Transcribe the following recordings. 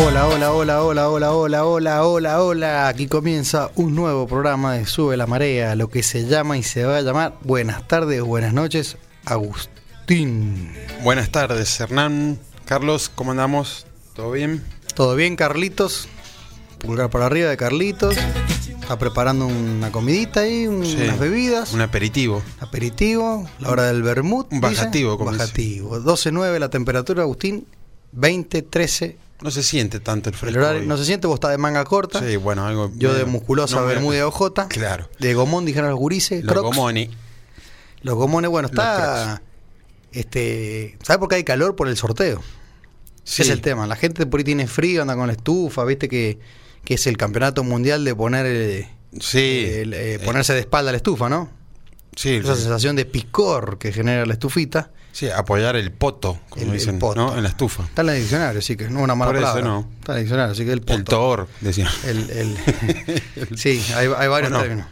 Hola, hola, hola, hola, hola, hola, hola, hola, hola. Aquí comienza un nuevo programa de Sube la Marea, lo que se llama y se va a llamar Buenas tardes, buenas noches, Agustín. Buenas tardes, Hernán. Carlos, ¿cómo andamos? ¿Todo bien? ¿Todo bien, Carlitos? Pulgar para arriba de Carlitos. Está preparando una comidita ahí, un- Sí. unas bebidas. Un aperitivo. Aperitivo, la hora del vermut. Un bajativo, como. Bajativo. 12.9 la temperatura, Agustín. 20, 13. No se siente tanto el El fresco. horario, hoy. no se siente, vos estás de manga corta. Sí, bueno, algo. Yo de musculosa no bermuda de ojota. Claro. De gomón, dijeron los gurises. Los crocs. gomoni. Los gomones, bueno, está. Este, ¿Sabes por qué hay calor? Por el sorteo. Sí. Ese es el tema. La gente por ahí tiene frío, anda con la estufa, viste que, que es el campeonato mundial de poner eh, Sí. el, eh, Eh, ponerse de espalda a la estufa, ¿no? Sí, Esa sí. sensación de picor que genera la estufita. Sí, apoyar el poto, como El- el dicen, poto. ¿no? En la estufa. Está en el diccionario, así que no una mala Por eso palabra. no. Está en el diccionario, así que el El poto. Decía. El, el- sí, hay, hay varios términos.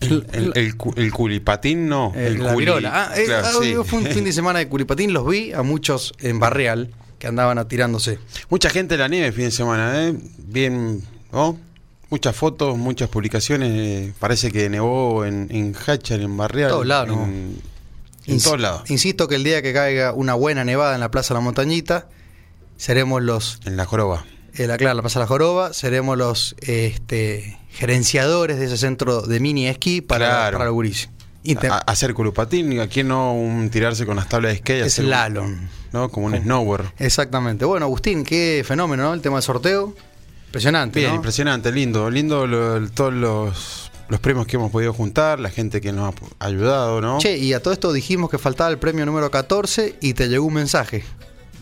El, el, el cu- el culipatín, no. Eh, el la culi- virola. Ah, eh, Claro, ah, sí. Fue un fin de semana de Curipatín, los vi a muchos en Barreal que andaban atirándose. Mucha gente en la nieve el fin de semana, ¿eh? Bien, ¿no? Muchas fotos, muchas publicaciones. eh, parece que nevó en, en Hachal, en Barreal. Todos lados, ¿no? En, en Ins- todos lados. Insisto que el día que caiga una buena nevada en la Plaza de la Montañita, seremos los, En la joroba. eh, la, claro, la Plaza de la Joroba, seremos los este, gerenciadores de ese centro de mini esquí para, Claro. para A- hacer curupatín, ¿a quién no un tirarse con las tablas de hacer un- Slalom. ¿No? Como un snowboard. Exactamente. Bueno, Agustín, qué fenómeno, ¿no? El tema del sorteo. Impresionante. Bien, ¿no? impresionante, lindo, lindo lo- el- todos los, los premios que hemos podido juntar, la gente que nos ha ayudado, ¿no? Che, y a todo esto dijimos que faltaba el premio número 14 y te llegó un mensaje.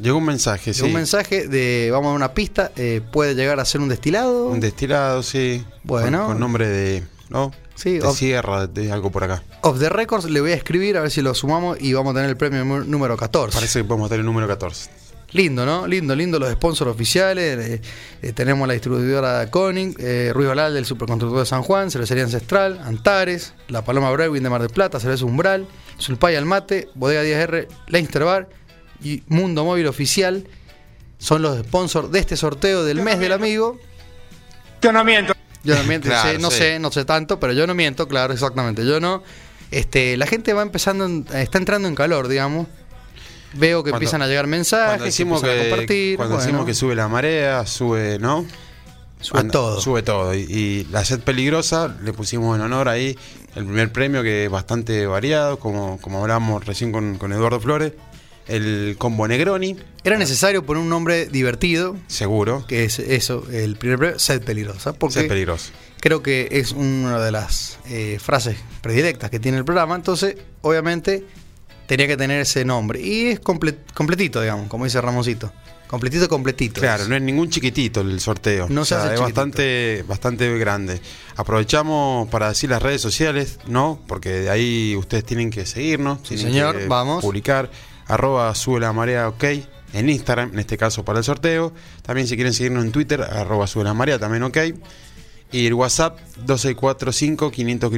Llegó un mensaje, sí. Llegó un mensaje de, vamos a una pista, eh, puede llegar a ser un destilado. Un destilado, sí. Bueno. Con, con nombre de, ¿no? Sí, de sierra, de algo por acá. Off the records le voy a escribir a ver si lo sumamos y vamos a tener el premio nú- número 14. Parece que podemos tener el número 14. Lindo, ¿no? Lindo, lindo los sponsors oficiales. eh, eh, tenemos la distribuidora Koning, eh, Ruiz Valal del Superconstructor de San Juan, Cervecería Ancestral, Antares, La Paloma Brewing de Mar del Plata, Cerveza Umbral, Sulpay Almate, Bodega 10R, Leinster Bar y Mundo Móvil Oficial. Son los sponsors de este sorteo del mes del amigo. Yo no miento. Yo no miento, Claro, sé, no sí. sé, no sé tanto, pero yo no miento, claro, exactamente. Yo no. Este, la gente va empezando, está entrando en calor, digamos. Veo que Cuando- empiezan a llegar mensajes, Cuando decimos a que, compartir. cuando bueno, decimos que sube la marea, sube, ¿no? sube Anda- todo. Sube todo. Y, y la sed peligrosa le pusimos en honor ahí el primer premio que es bastante variado, como, como hablábamos recién con, con Eduardo Flores. El combo Negroni, Era necesario poner un nombre divertido, seguro. que es eso, el primer premio, sed peligrosa, porque Sed peligroso. creo que es una de las eh, frases predilectas que tiene el programa, entonces obviamente tenía que tener ese nombre. Y es comple- completito, digamos, como dice Ramoncito. Completito, completito. Claro, es. no es ningún chiquitito el sorteo. No O se sea, hace es chiquitito. bastante, bastante grande. Aprovechamos para decir las redes sociales, ¿no? Porque de ahí ustedes tienen que seguirnos. Sí, señor, que vamos. Publicar. Arroba sube la marea ok. En Instagram, en este caso para el sorteo. También si quieren seguirnos en Twitter, arroba sube la marea, también ok. Y el WhatsApp 2645 500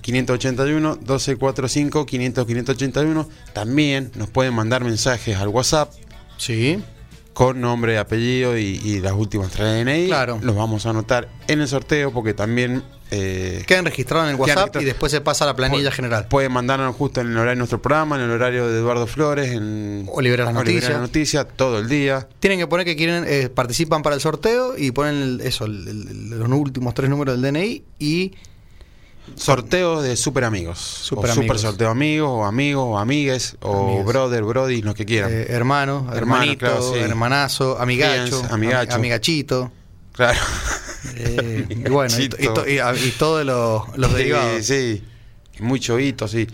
581 2645 500 581 También nos pueden mandar mensajes al WhatsApp Sí. con nombre, apellido y, y las últimas tres DNI. Claro. Los vamos a anotar en el sorteo porque también eh, Quedan registrados en el WhatsApp y después se pasa a la planilla general. Pueden mandarnos justo en el horario de nuestro programa, en el horario de Eduardo Flores, en O liberar las noticias. las noticias, todo el día. Tienen que poner que quieren eh, participan para el sorteo y ponen el- eso, el- el- los últimos tres números del DNI y Sorteos de super amigos. Super o super amigos. sorteo amigos, o amigos, o amigues, o Amigues. brother, brody, lo que quieran. eh, hermano, Hermano, hermanito, claro, sí. hermanazo, amigacho, Fiance, amigacho. am- amigachito. Claro. eh, y bueno, y, todos los, los Sí, derivados. Sí, muy chovito, sí.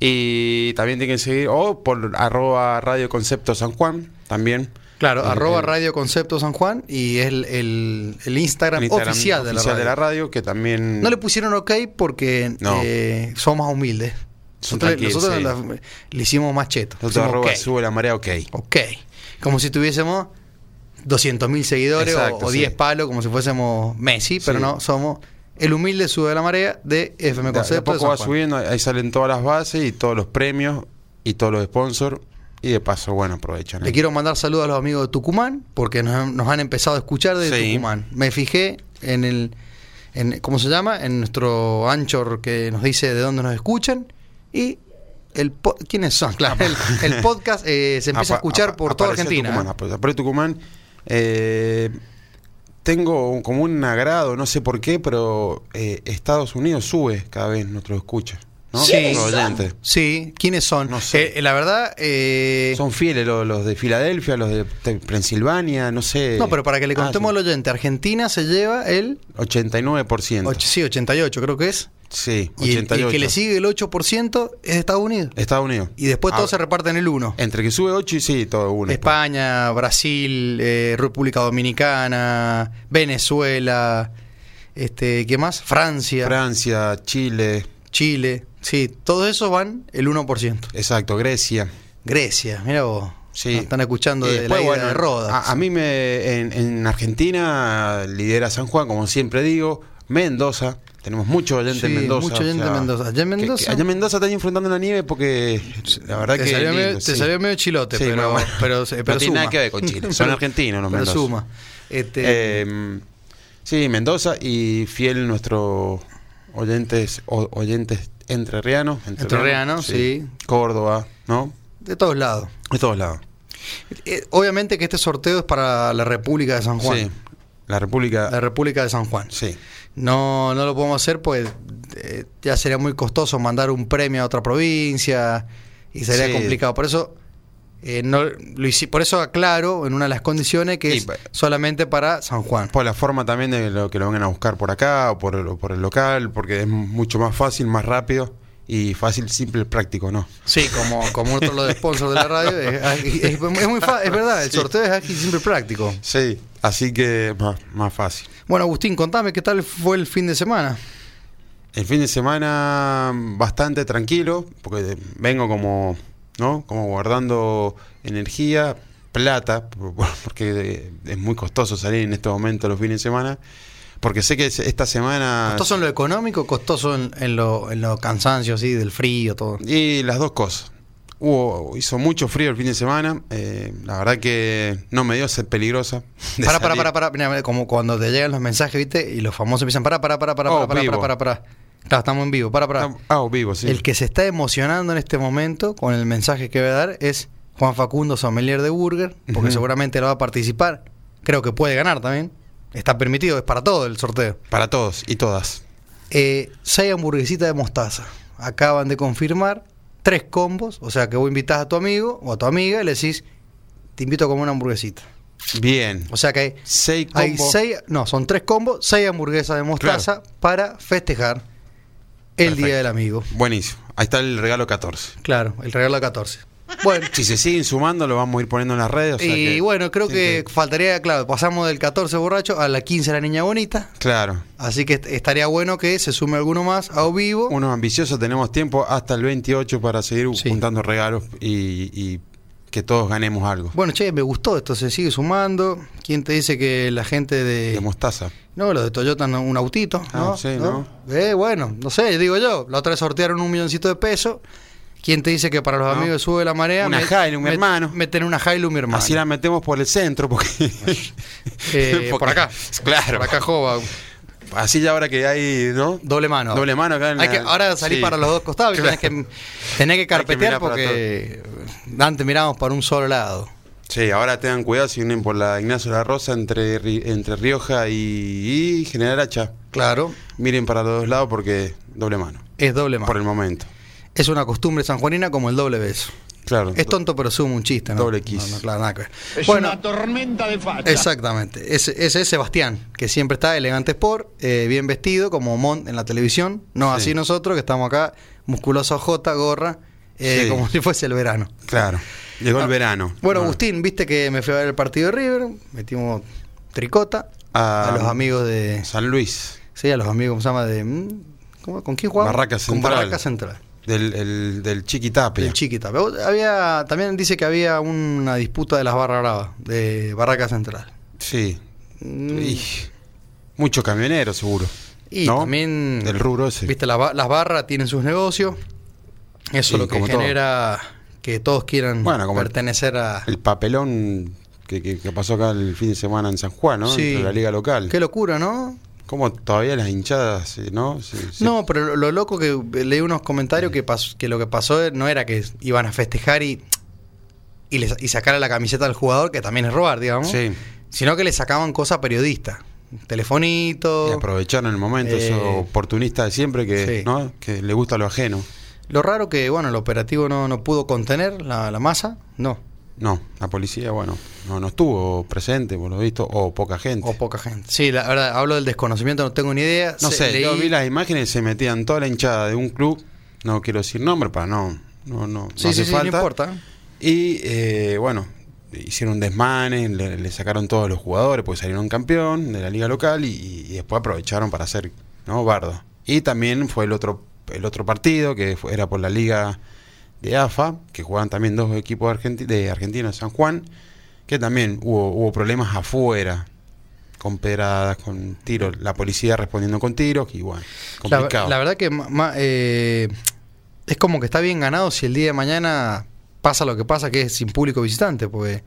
Y también tienen que seguir, o por arroba Radio Concepto San Juan, también. Claro, El- arroba Radio Concepto San Juan y es el, el- el Instagram, el Instagram oficial, de, la radio. de la radio, que también... No le pusieron ok porque No. eh, somos más humildes. Nosotros, tranquilos, nosotros sí. la- le hicimos más cheto. Nosotros arroba sube la marea, ok. Ok. Como si tuviésemos 200.000 seguidores o- Exacto, o, sí. 10 palos, como si fuésemos Messi, pero Sí. no, somos el humilde sube de la marea de FM de Concepto. de poco va subiendo, ahí salen todas las bases y todos los premios y todos los sponsors. Y de paso, bueno, aprovechan. Le ahí. quiero mandar saludos a los amigos de Tucumán, porque nos, nos han empezado a escuchar de Sí. Tucumán. Me fijé en el, en, ¿cómo se llama? En nuestro Anchor que nos dice de dónde nos escuchan. Y el po- ¿quiénes son? Claro, el, el podcast eh, se empieza a escuchar por toda Argentina. Tucumán, ¿eh? Tucumán. Eh, tengo como un agrado, no sé por qué, pero eh, Estados Unidos sube cada vez nuestros escuchas. ¿no? Sí. Sí, ¿quiénes son? No sé. Eh, la verdad, eh, Son fieles los, los de Filadelfia, los de, Pensilvania, no sé. no, pero para que le Ah, contemos sí. al oyente, Argentina se lleva el 89%. och- sí, 88, creo que es. Sí, Y el, 88. el que le sigue el 8% es Estados Unidos. Estados Unidos. Y después Ah, todos se reparten el 1. Entre que sube 8 y sí, todo uno. España, Brasil, eh, República Dominicana, Venezuela, este, ¿qué más? Francia, Francia, Chile, Chile, sí, todos esos van el 1%. exacto, Grecia. Grecia, mira vos, Sí. nos están escuchando de después, la bueno, de Rodas. A, a mí me en, en Argentina lidera San Juan, como siempre digo, Mendoza. Tenemos muchos oyentes Sí, en Mendoza. mucho oyente en Mendoza. Allá en que- que Mendoza- allá en Mendoza están enfrentando la nieve porque la verdad te que. salió, medio, te salió medio chilote, Sí, pero, bueno, pero, no pero tiene nada que ver con Chile, son argentinos los Pero Mendoza. suma. Este, Eh, sí, Mendoza y fiel nuestros oyentes o- oyentes entrerrianos. Entrerrianos, sí. Córdoba, ¿no? de todos lados. De todos lados. Eh, obviamente que este sorteo es para la República de San Juan. La República. La República de San Juan. sí. No, no lo podemos hacer, pues eh, ya sería muy costoso mandar un premio a otra provincia y sería Sí. complicado. Por eso, eh, no, lo hici- por eso aclaro en una de las condiciones que Sí, es solamente para San Juan. Por la forma también de lo que lo vengan a buscar por acá o por el, o por el local, porque es mucho más fácil, más rápido y fácil, simple, práctico, ¿no? Sí, como, como otro lo de sponsor de la radio, es, es- es muy fa- es verdad, el sorteo es aquí siempre práctico. Sí. Así que más, más fácil. Bueno, Agustín, contame qué tal fue el fin de semana. El fin de semana bastante tranquilo, porque vengo como, ¿no? Como guardando energía, plata, por- por- porque es muy costoso salir en este momento los fines de semana, porque sé que esta semana... ¿Costoso en lo económico, costoso en, en lo, en lo cansancio, así, del frío, todo? Y las dos cosas. Hubo, hizo mucho frío el fin de semana, eh, la verdad que no me dio sed peligrosa. Para, para, para, para, mira, como cuando te llegan los mensajes, ¿viste? Y los famosos empiezan, para, para, para, para, Oh, para, para, para, para. Claro, estamos en vivo, para, para. Ah, vivo, sí. El que se está emocionando en este momento con el mensaje que voy a dar es Juan Facundo Sommelier de Burger, porque seguramente lo va a participar. Creo que puede ganar también. Está permitido, es para todo el sorteo. Para todos y todas. Eh, seis hamburguesitas de mostaza. Acaban de confirmar tres combos, o sea que vos invitás a tu amigo o a tu amiga y le decís, te invito a comer una hamburguesita. Bien. O sea que hay Seis Hay seis, no, son tres combos, seis hamburguesas de mostaza para festejar el Perfecto. Día del Amigo. Buenísimo. Ahí está el regalo 14. Claro, el regalo de 14. Bueno, Si se siguen sumando, lo vamos a ir poniendo en las redes. o sea y que- bueno, creo que faltaría, claro, pasamos del 14 borracho a la 15 la niña bonita. Claro. Así que est- estaría bueno que se sume alguno más a o vivo. Unos ambiciosos tenemos tiempo hasta el 28 para seguir Sí. juntando regalos y, y que todos ganemos algo. Bueno, che, me gustó esto, se sigue sumando. ¿Quién te dice que la gente de... De mostaza. No, los de Toyota no, un autito, ¿no? Ah, sí, ¿no? Eh, bueno, no sé, digo yo. La otra vez sortearon un milloncito de pesos. ¿Quién te dice que para los No. amigos de Sube la Marea... Una Hilux, mi hermano. Meten una Hilux, mi hermano. Así la metemos por el centro, porque. Eh, por acá. Claro. Por acá, Jova. Así ya ahora que hay, ¿no? Doble mano. Doble mano acá en Hay la- que ahora salir sí. para los dos costados y Claro. tenés que, tenés que carpetear porque antes miramos para un solo lado. Sí, ahora tengan cuidado si vienen por la Ignacio la Rosa entre, entre Rioja y, y General Hacha. Claro, Miren para los dos lados porque doble mano. es doble mano. Por el momento. Es una costumbre sanjuanina como el doble beso. Claro. Es tonto, pero suma un chiste, ¿no? Doble kiss. No, no, claro, nada que ver. Es Bueno, una tormenta de facha. Exactamente. Ese, ese es Sebastián, que siempre está elegante sport, eh, bien vestido, como Mont en la televisión. No Sí. así nosotros, que estamos acá, musculoso J, gorra, eh, Sí. como si fuese el verano. Claro. Llegó Ah, el verano. Bueno, Ah. Agustín, viste que me fui a ver el partido de River, metimos tricota Ah, a los amigos de. San Luis. Sí, a los amigos, ¿cómo se llama? De, mm, ¿cómo- ¿Con quién jugamos? Barraca Con Central. Barraca Central. Del, el- del Chiquitapia. Del Chiquita. Pero Había, también dice que había una disputa de las barras bravas, de Barraca Central. Sí. Mm, Y mucho camionero, seguro. Y ¿No? también. Del rubro ese. Viste, la las barras tienen sus negocios. Eso es lo que todo. genera que todos quieran Bueno, como pertenecer a... El papelón que, que- que pasó acá el fin de semana en San Juan, ¿no? Sí. Entre la liga local. Qué locura, ¿no? Como todavía las hinchadas, eh, ¿no? Se- se- No, pero lo, lo loco que leí unos comentarios que, lo que pasó no era que iban a festejar y, y, y sacarle la camiseta al jugador, que también es robar, digamos, Sí. sino que le sacaban cosas periodistas. Telefonito. Y aprovecharon el momento, Eh, esos oportunistas de siempre que, sí. ¿no? que le gusta lo ajeno. Lo raro que, bueno, el operativo no, no pudo contener la, la masa, no, No, la policía, bueno, no, no estuvo presente, por lo visto, o poca gente. o poca gente. Sí, la verdad, hablo del desconocimiento, no tengo ni idea. no Se- sé, yo vi las imágenes se metían toda la hinchada de un club, no quiero decir nombre para no, no, no, Sí, no sí, hace sí, no falta. importa. Y eh, bueno, hicieron desmanes, le, le sacaron todos los jugadores porque salieron campeón de la liga local y, y después aprovecharon para hacer ¿no? bardo. Y también fue el otro, el otro partido que fue- era por la liga de AFA, que jugaban también dos equipos de, Argenti- de Argentina, San Juan, que también hubo, hubo problemas afuera, con pedradas, con tiros, la policía respondiendo con tiros, y bueno, La, complicado. la verdad que ma- eh, es como que está bien ganado si el día de mañana pasa lo que pasa, que es sin público visitante, porque...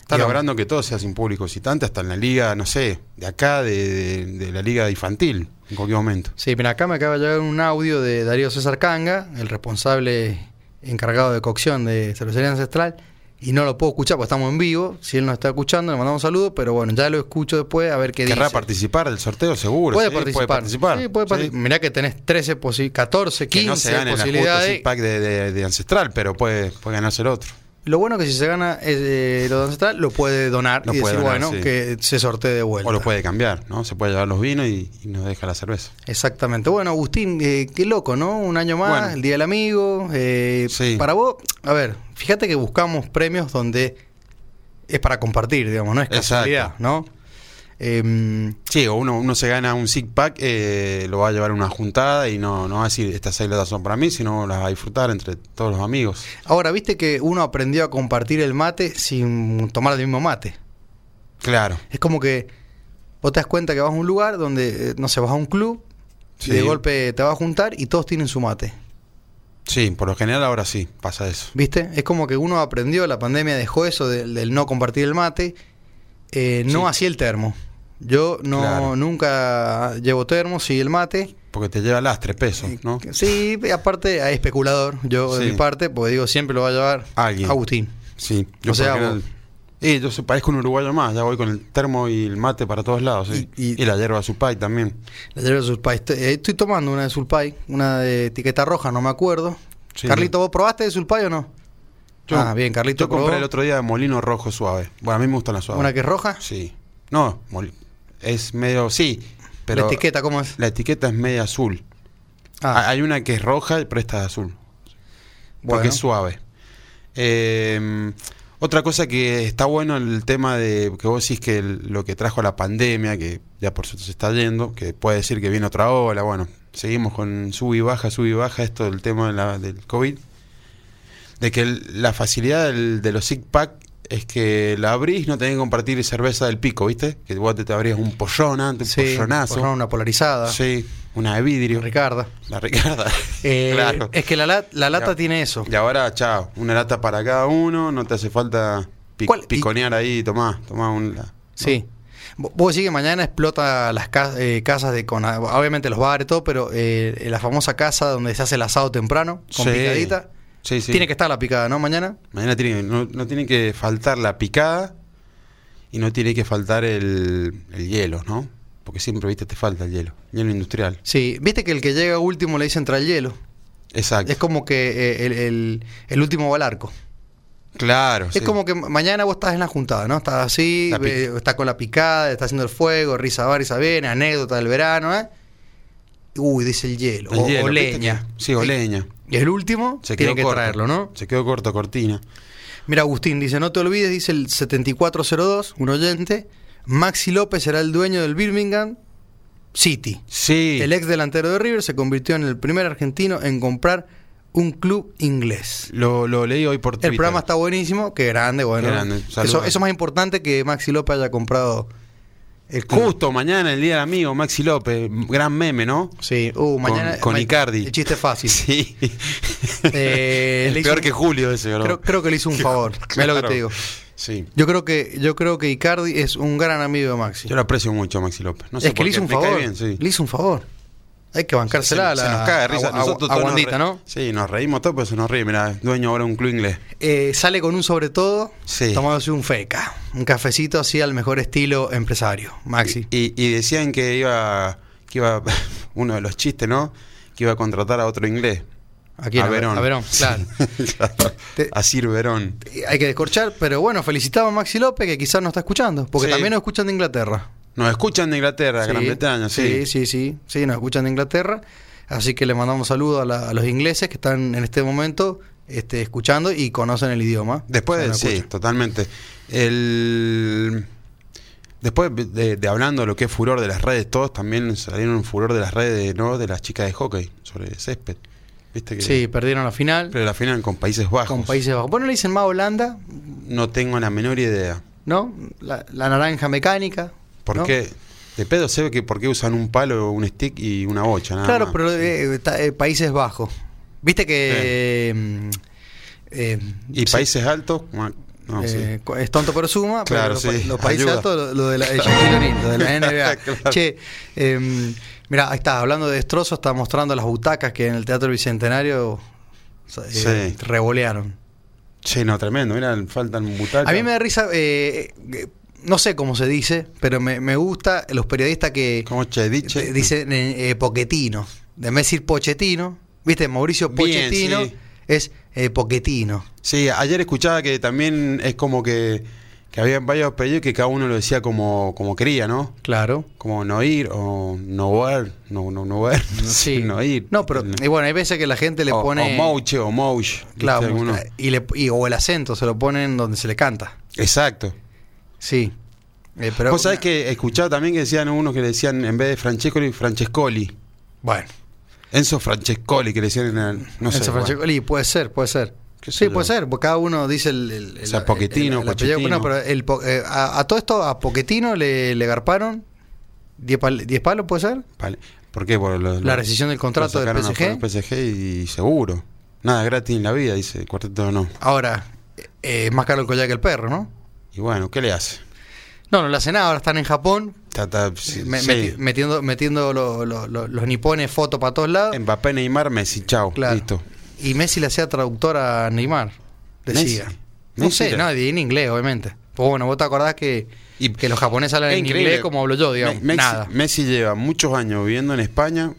Está digamos, logrando que todo sea sin público visitante, hasta en la liga, no sé, de acá, de, de- de la liga infantil, en cualquier momento. Sí, pero acá me acaba de llegar un audio de Darío César Canga, el responsable encargado de cocción de Cervecería Ancestral, y no lo puedo escuchar porque estamos en vivo. Si él nos está escuchando, le mandamos un saludo, pero bueno, ya lo escucho después a ver qué ¿Querrá dice. participar del sorteo? Seguro. Puede sí, participar. Puede participar. Sí, puede Sí. participar. Mirá que tenés 13, posi- 14, 15 Que no se posibilidades. six pack de, de- de Ancestral, pero puede, puede ganarse el otro. Lo bueno que si se gana eh, lo de Ancestral, lo puede donar Lo y puede decir, donar, bueno, sí. que se sortee de vuelta. O lo puede cambiar, ¿no? Se puede llevar los vinos y, y nos deja la cerveza. Exactamente. Bueno, Agustín, eh, qué loco, ¿no? Un año más, Bueno. el Día del Amigo. eh, Sí. Para vos, a ver, fíjate que buscamos premios donde es para compartir, digamos, no es Exacto. casualidad, ¿no? Em, Sí, o uno, uno se gana un six pack, eh, lo va a llevar a una juntada y no, no va a decir estas seis latas son para mí, sino las va a disfrutar entre todos los amigos. ahora, viste que uno aprendió a compartir el mate sin tomar el mismo mate. Claro. Es como que vos te das cuenta que vas a un lugar donde, eh, no sé, vas a un club Sí. y de golpe te vas a juntar y todos tienen su mate. Sí, por lo general ahora sí pasa eso. ¿Viste? Es como que uno aprendió, la pandemia dejó eso del, del no compartir el mate, eh, no Sí. así el termo. Yo no Claro. nunca llevo termos y el mate. Porque te lleva lastre, peso, ¿no? Sí, aparte hay especulador, yo de mi parte, porque digo, siempre lo va a llevar Alguien. Agustín. Sí, O sea, Y yo se- parezco un uruguayo más, ya voy con el termo y el mate para todos lados, sí. Y- Y, y- la hierba supay también. La de Sulpay. Estoy, eh, estoy tomando una de Sulpay, una de etiqueta roja, no me acuerdo. Sí. Carlito, ¿vos probaste de Sulpay o no? Yo- ah, bien, Carlito Yo compré probó. el otro día molino rojo suave. Bueno, a mí me gustan las suaves. ¿Una que es roja? Sí. No, moli- es medio, sí, pero la etiqueta, ¿cómo es? la etiqueta es media azul. Ah, Hay una que es roja, pero esta es azul. bueno. Porque es suave. Eh, otra cosa que está bueno el tema de que vos decís que el- lo que trajo la pandemia, que ya por suerte se está yendo, que puede decir que viene otra ola, bueno, seguimos con sub y baja, sub y baja, esto del tema de la- del COVID, de que el- la facilidad del- de los sick pack es que la abrís, no tenés que compartir cerveza del pico, ¿viste? Que vos te, te abrías un pollón antes, un Sí, pollonazo. por una polarizada. Sí, una de vidrio. Ricarda. La Ricarda. Eh, claro. Es que la, la- la lata Ya. tiene eso. Y ahora, chao, una lata para cada uno, no te hace falta pi- ¿Cuál? Y- piconear ahí, tomá, tomá un... la- Sí. Vo- Vos decís que mañana explota las ca- eh, casas de con obviamente los bares y todo, pero eh, la famosa casa donde se hace el asado temprano con Sí. picadita. Sí, sí. Tiene que estar la picada, ¿no? Mañana. Mañana tiene, no, no tiene que faltar la picada y no tiene que faltar el, el hielo, ¿no? Porque siempre, viste, te falta el hielo. Hielo industrial. Sí. Viste que el que llega último le dicen trae el hielo. Exacto. Es como que eh, el, el- el último va al arco. claro. Es sí. como que mañana vos estás en la juntada, ¿no? Estás así, estás con la picada, estás haciendo el fuego, risa va, risa viene, anécdota del verano, ¿eh? Uy, dice el hielo. El o, hielo, o ¿viste leña. que- Sí, o leña. Y el último Se tiene quedó que corto. traerlo, ¿no? Se quedó corto, cortina. Mira, Agustín dice, no te olvides, dice el 7402, un oyente, Maxi López será el dueño del Birmingham City. Sí. El ex delantero de River se convirtió en el primer argentino en comprar un club inglés. Lo, lo leí hoy por Twitter. El programa está buenísimo, qué grande, bueno. Qué grande, Eso, eso es más importante que Maxi López haya comprado El- Justo mañana, el día del amigo, Maxi López, gran meme, ¿no? Sí, uh, mañana. con ma- Icardi. El chiste fácil. Sí. Eh, es peor un- que Julio ese. Creo, creo que le hizo un favor. Mira lo que Claro. te digo. Sí. Yo creo que yo creo que Icardi es un gran amigo de Maxi. Yo lo aprecio mucho a Maxi López. No sé es que por le qué, hizo un favor. bien, sí. Le hizo un favor. Hay que bancársela a se, la se nos caga risa. a- Nosotros a todos nos Wandita, re- ¿no? Sí, nos reímos todos, pero se nos ríe. Mira, dueño ahora de un club inglés. Eh, sale con un sobre todo, Sí. tomándose un feca, un cafecito así al mejor estilo empresario, Maxi. Y, y decían que iba, que iba, uno de los chistes, ¿no? Que iba a contratar a otro inglés. ¿A quién? A Verón. A Verón, claro. A Sir Verón. Hay que descorchar, pero bueno, felicitamos a Maxi López que quizás no está escuchando, porque Sí. también nos escuchan de Inglaterra. Nos escuchan de Inglaterra, Sí, Gran Bretaña, sí. Sí, sí, sí, sí, nos escuchan de Inglaterra. Así que le mandamos saludos a, la- a los ingleses que están en este momento este, escuchando y conocen el idioma. Después, de, sí, escuchan. totalmente. El, después de, de hablando de lo que es furor de las redes, todos también salieron un furor de las redes, ¿no? De las chicas de hockey sobre césped. ¿Viste que? Sí, perdieron la final Pero la final con Países Bajos. con Países Bajos. Bueno, le dicen más Holanda, No tengo la menor idea. ¿no? La, la naranja mecánica. ¿Por ¿no? qué? De pedo se ve que por qué usan un palo, un stick y una bocha, nada Claro, más. pero eh, eh, Países Bajos. Viste que. mm, eh, ¿Y se- países altos? Ma- No, eh, sí. Es tonto pero suma, pero Claro, los, sí, pa- los países ayuda. altos, lo, lo de la, lo de NBA. Claro. Che, eh, mira, ahí está, hablando de destrozos, está mostrando las butacas que en el Teatro Bicentenario Sí. revolearon. Sí, no, tremendo. Mira, faltan butacas. A mí me da risa, eh, no sé cómo se dice, pero me, me gusta los periodistas que ¿Cómo eh, dicen eh, eh, Pochettino. De vez de decir Pochettino, ¿viste? Mauricio Bien, Pochettino sí. es eh, Pochettino. Sí, ayer escuchaba que también es como que, que había varios periodistas que cada uno lo decía como, como quería, ¿no? Claro. Como no ir o no ver, no, no, no ver, Sí. no ir. No, pero y bueno, hay veces que la gente le o, pone. o mouche o mouche. Claro, y le, y- o el acento se lo ponen donde se le canta. Exacto. Sí. Eh, pero, Vos sabés que escuchaba también que decían unos que le decían en vez de Francescoli, Francescoli. Bueno, Enzo Francescoli, que le decían en el- no sé. Enzo bueno. Francescoli, puede ser, puede ser. Sé Sí, puede ser, porque cada uno dice el. el- el- O sea, el- Pochettino, el- el apellido. Pochettino. No, pero el po- eh, a, a todo esto, a Poquetino le, le garparon 10 pal- 10 palos, ¿puede ser? Vale. ¿Por qué? Por lo- La rescisión del contrato del PSG. del PSG y seguro. Nada gratis en la vida, dice el cuarteto no. Ahora, eh, es más caro el collar que el perro, ¿no? Y bueno, ¿qué le hace? No, no le hace nada, ahora están en Japón Está- está- sí, me- sí. meti- metiendo, metiendo lo- lo- lo- los nipones fotos para todos lados. Mbappé, Neymar, Messi, chao, Claro. listo. Y Messi le hacía traductor a Neymar. Decía. Messi. No Messi sé, era- no, en inglés, obviamente. Pues bueno, vos te acordás que, Y- que los japoneses hablan en inglés como hablo yo, digamos. Me- Messi, Nada. Messi lleva muchos años viviendo en España,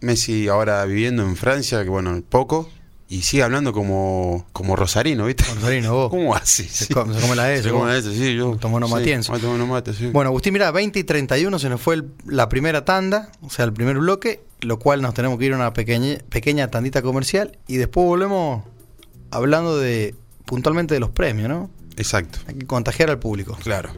Messi ahora viviendo en Francia, que bueno, poco, y sigue hablando como, como rosarino, ¿viste? Rosarino, vos. ¿Cómo hace? Se Sí. come- se come la S, Se come la S, sí, yo. Tomó unos sí, matienzo. Bueno, Agustín, mira, 20 y 31 se nos fue el- la primera tanda, o sea, el primer bloque, lo cual nos tenemos que ir a una pequeña, pequeña tandita comercial y después volvemos hablando de puntualmente de los premios, ¿no? Exacto, Hay que contagiar al público. claro.